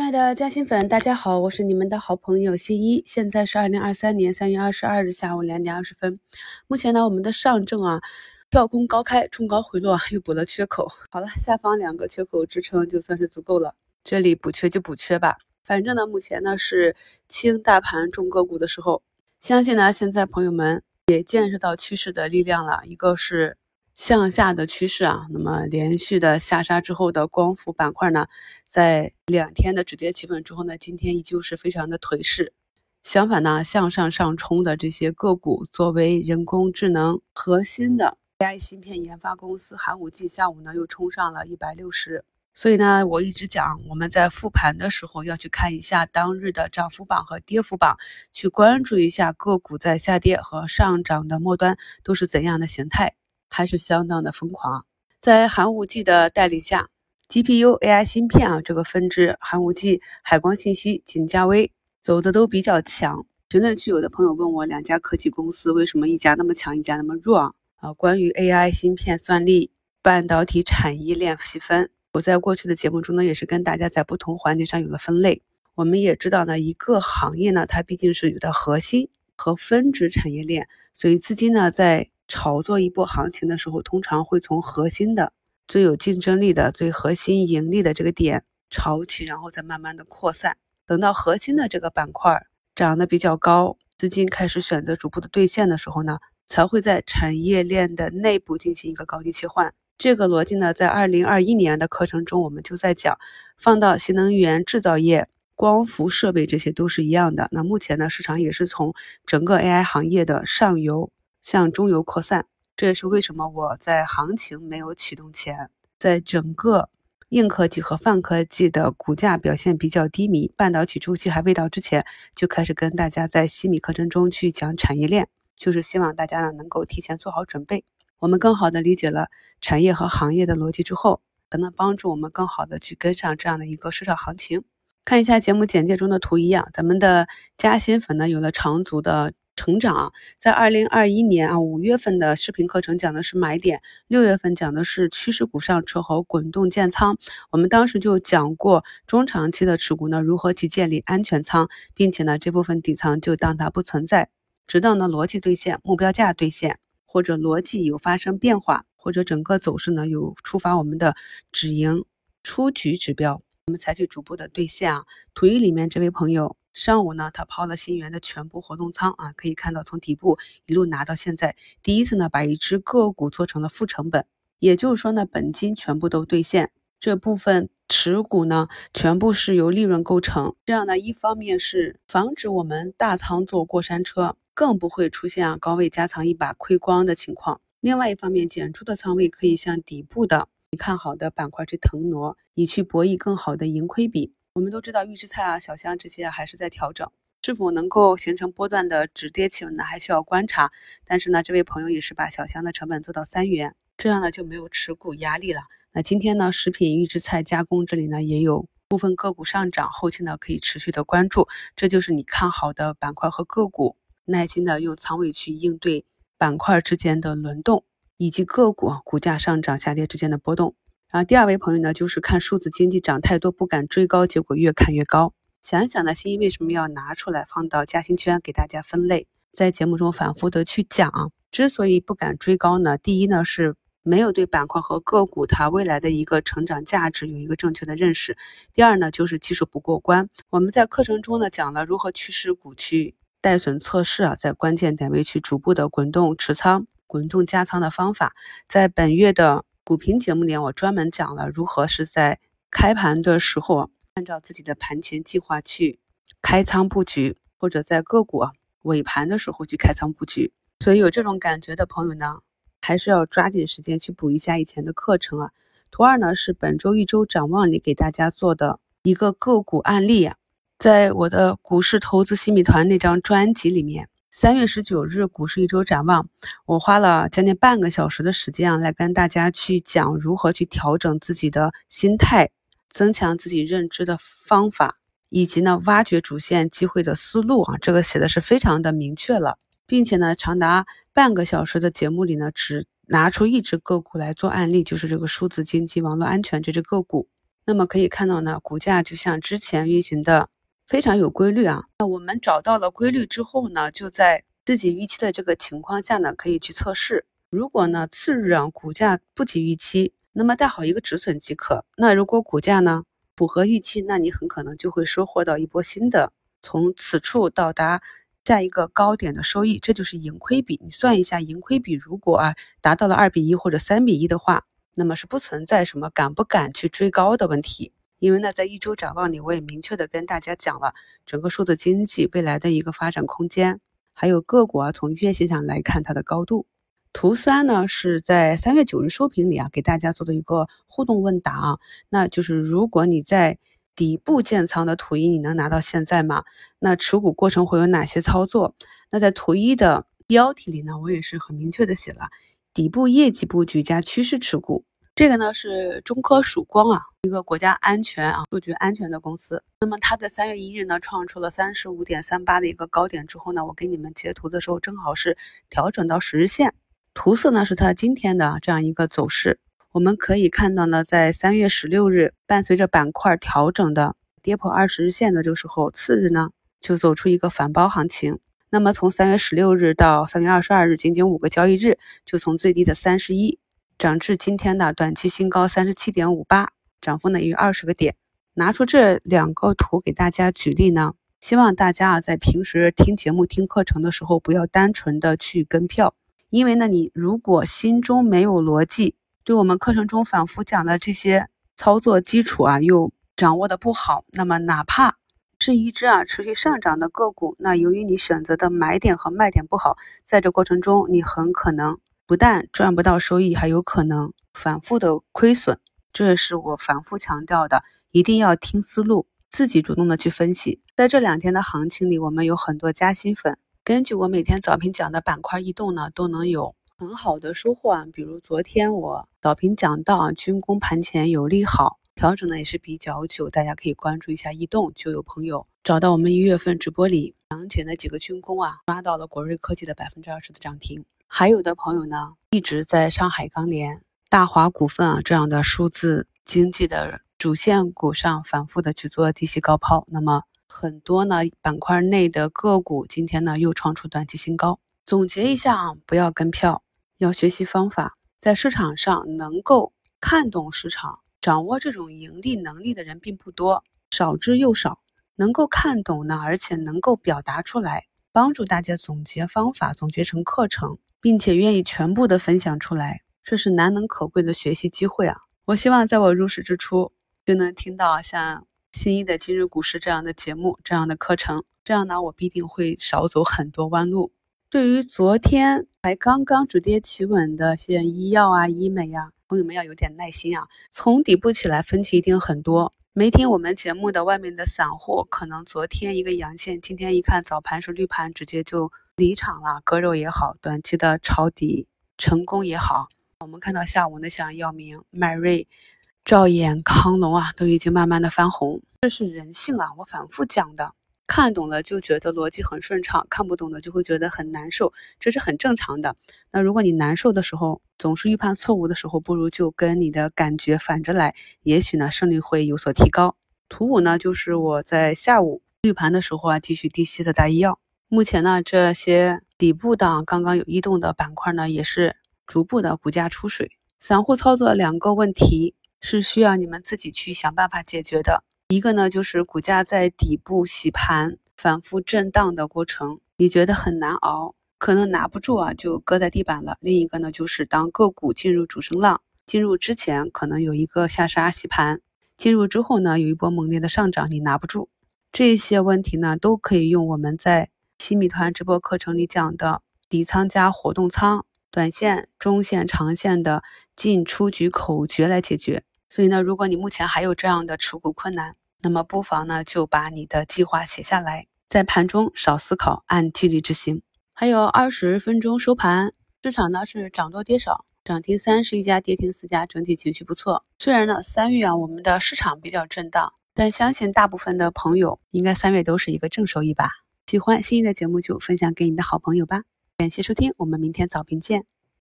亲爱的嘉兴粉，大家好，我是你们的好朋友新一。现在是二零二三年三月二十二日下午两点二十分。目前呢，我们的上证啊跳空高开，冲高回落，又补了缺口。好了，下方两个缺口支撑就算是足够了。这里补缺就补缺吧，反正呢，目前呢是轻大盘重个股的时候。相信呢，现在朋友们也见识到趋势的力量了，一个是。向下的趋势啊，那么连续的下杀之后的光伏板块呢，在两天的止跌企稳之后呢，今天依旧是非常的颓势。相反呢，向上上冲的这些个股，作为人工智能核心的 AI 芯片研发公司，寒武纪下午呢又冲上了一百六十。所以呢，我一直讲，我们在复盘的时候要去看一下当日的涨幅榜和跌幅榜，去关注一下个股在下跌和上涨的末端都是怎样的形态。还是相当的疯狂，在寒武纪的带领下，GPU AI 芯片啊这个分支，寒武纪、海光信息、锦嘉微走的都比较强。评论区有的朋友问我，两家科技公司为什么一家那么强，一家那么弱啊？啊，关于 AI 芯片、算力、半导体产业链细分，我在过去的节目中呢，也是跟大家在不同环节上有了分类。我们也知道呢，一个行业呢，它毕竟是有的核心和分支产业链，所以资金呢在。炒作一波行情的时候，通常会从核心的、最有竞争力的、最核心盈利的这个点炒起，然后再慢慢的扩散。等到核心的这个板块涨得比较高，资金开始选择逐步的兑现的时候呢，才会在产业链的内部进行一个高低切换。这个逻辑呢，在二零二一年的课程中我们就在讲，放到新能源制造业、光伏设备这些都是一样的。那目前呢，市场也是从整个 AI 行业的上游。向中游扩散，这也是为什么我在行情没有启动前，在整个硬科技和泛科技的股价表现比较低迷、半导体周期还未到之前，就开始跟大家在西米课程中去讲产业链，就是希望大家呢能够提前做好准备。我们更好的理解了产业和行业的逻辑之后，可能帮助我们更好的去跟上这样的一个市场行情。看一下节目简介中的图一样，咱们的加薪粉呢有了长足的。成长在二零二一年啊五月份的视频课程讲的是买点，六月份讲的是趋势股上车和滚动建仓。我们当时就讲过中长期的持股呢如何去建立安全仓，并且呢这部分底仓就当它不存在，直到呢逻辑兑现、目标价兑现，或者逻辑有发生变化，或者整个走势呢有触发我们的止盈出局指标，我们采取逐步的兑现啊。图一里面这位朋友。上午呢，他抛了新源的全部活动仓啊，可以看到从底部一路拿到现在，第一次呢把一只个股做成了负成本，也就是说呢本金全部都兑现，这部分持股呢全部是由利润构成，这样呢一方面是防止我们大仓坐过山车，更不会出现啊高位加仓一把亏光的情况，另外一方面减出的仓位可以向底部的你看好的板块去腾挪，以去博弈更好的盈亏比。我们都知道预制菜啊、小香这些还是在调整，是否能够形成波段的止跌企稳呢？还需要观察。但是呢，这位朋友也是把小香的成本做到三元，这样呢就没有持股压力了。那今天呢，食品预制菜加工这里呢也有部分个股上涨，后期呢可以持续的关注。这就是你看好的板块和个股，耐心的用仓位去应对板块之间的轮动，以及个股股价上涨下跌之间的波动。然后第二位朋友呢，就是看数字经济涨太多不敢追高，结果越看越高。想一想呢，新一为什么要拿出来放到嘉兴圈给大家分类，在节目中反复的去讲。之所以不敢追高呢，第一呢是没有对板块和个股它未来的一个成长价值有一个正确的认识。第二呢就是技术不过关。我们在课程中呢讲了如何驱使股去带损测试啊，在关键点位去逐步的滚动持仓、滚动加仓的方法，在本月的。股评节目里，我专门讲了如何是在开盘的时候按照自己的盘前计划去开仓布局，或者在个股尾盘的时候去开仓布局。所以有这种感觉的朋友呢，还是要抓紧时间去补一下以前的课程啊。图二呢是本周一周展望里给大家做的一个个股案例啊，在我的股市投资新米团那张专辑里面。三月十九日股市一周展望，我花了将近半个小时的时间啊，来跟大家去讲如何去调整自己的心态，增强自己认知的方法，以及呢挖掘主线机会的思路啊，这个写的是非常的明确了，并且呢长达半个小时的节目里呢，只拿出一只个股来做案例，就是这个数字经济网络安全这只个股。那么可以看到呢，股价就像之前运行的非常有规律啊。那我们找到了规律之后呢，就在自己预期的这个情况下呢，可以去测试。如果呢次日啊股价不及预期，那么带好一个止损即可。那如果股价呢符合预期，那你很可能就会收获到一波新的从此处到达下一个高点的收益，这就是盈亏比。你算一下盈亏比，如果啊达到了二比一或者三比一的话，那么是不存在什么敢不敢去追高的问题。因为呢在一周展望里，我也明确的跟大家讲了整个数字经济未来的一个发展空间，还有个股啊从月线上来看它的高度。图三呢是在三月九日收评里啊给大家做的一个互动问答啊，那就是如果你在底部建仓的图一，你能拿到现在吗？那持股过程会有哪些操作？那在图一的标题里呢，我也是很明确的写了底部业绩布局加趋势持股。这个呢是中科曙光啊，一个国家安全啊数据安全的公司。那么它在三月一日呢创出了三十五点三八的一个高点之后呢，我给你们截图的时候正好是调整到十日线。图四呢是它今天的这样一个走势，我们可以看到呢，在三月十六日伴随着板块调整的跌破二十日线的这个时候，次日呢就走出一个反包行情。那么从三月十六日到三月二十二日，仅仅五个交易日，就从最低的三十一涨至今天的短期新高三十七点五八，涨幅呢也有二十个点。拿出这两个图给大家举例呢，希望大家啊在平时听节目、听课程的时候，不要单纯的去跟票。因为呢，你如果心中没有逻辑，对我们课程中反复讲的这些操作基础啊，又掌握的不好，那么哪怕是一只啊持续上涨的个股，那由于你选择的买点和卖点不好，在这过程中你很可能不但赚不到收益，还有可能反复的亏损。这也是我反复强调的，一定要听思路，自己主动的去分析。在这两天的行情里，我们有很多加薪粉。根据我每天早评讲的板块异动呢，都能有很好的收获啊。比如昨天我早评讲到啊，军工盘前有利好，调整呢也是比较久，大家可以关注一下异动。就有朋友找到我们一月份直播里讲解的几个军工啊，抓到了国瑞科技的百分之二十的涨停。还有的朋友呢，一直在上海钢联、大华股份啊这样的数字经济的主线股上反复的去做低吸高抛，那么。很多呢板块内的个股今天呢又创出短期新高。总结一下啊，不要跟票，要学习方法。在市场上能够看懂市场、掌握这种盈利能力的人并不多，少之又少。能够看懂呢，而且能够表达出来，帮助大家总结方法、总结成课程，并且愿意全部的分享出来，这是难能可贵的学习机会啊！我希望在我入市之初就能听到像。新一的今日股市这样的节目，这样的课程，这样呢，我必定会少走很多弯路。对于昨天才刚刚止跌企稳的像医药啊、医美呀，朋友们要有点耐心啊。从底部起来分歧一定很多。没听我们节目的外面的散户，可能昨天一个阳线，今天一看早盘是绿盘，直接就离场了。割肉也好，短期的抄底成功也好，我们看到下午呢像药明、迈瑞。兆眼、康龙啊，都已经慢慢的翻红，这是人性啊！我反复讲的，看懂了就觉得逻辑很顺畅，看不懂的就会觉得很难受，这是很正常的。那如果你难受的时候，总是预判错误的时候，不如就跟你的感觉反着来，也许呢胜率会有所提高。图五呢，就是我在下午绿盘的时候啊，继续低吸的大医药。目前呢，这些底部的刚刚有异动的板块呢，也是逐步的股价出水。散户操作两个问题。是需要你们自己去想办法解决的。一个呢，就是股价在底部洗盘、反复震荡的过程，你觉得很难熬，可能拿不住啊，就搁在地板了。另一个呢，就是当个股进入主升浪，进入之前可能有一个下杀洗盘，进入之后呢，有一波猛烈的上涨，你拿不住。这些问题呢，都可以用我们在新米团直播课程里讲的底仓加活动仓、短线、中线、长线的进出局口诀来解决。所以呢，如果你目前还有这样的持股困难，那么不妨呢就把你的计划写下来，在盘中少思考，按纪律执行。还有二十分钟收盘，市场呢是涨多跌少，涨停三十一家，跌停四家，整体情绪不错。虽然呢三月啊我们的市场比较震荡，但相信大部分的朋友应该三月都是一个正收益吧。喜欢心仪的节目就分享给你的好朋友吧。感谢收听，我们明天早评见。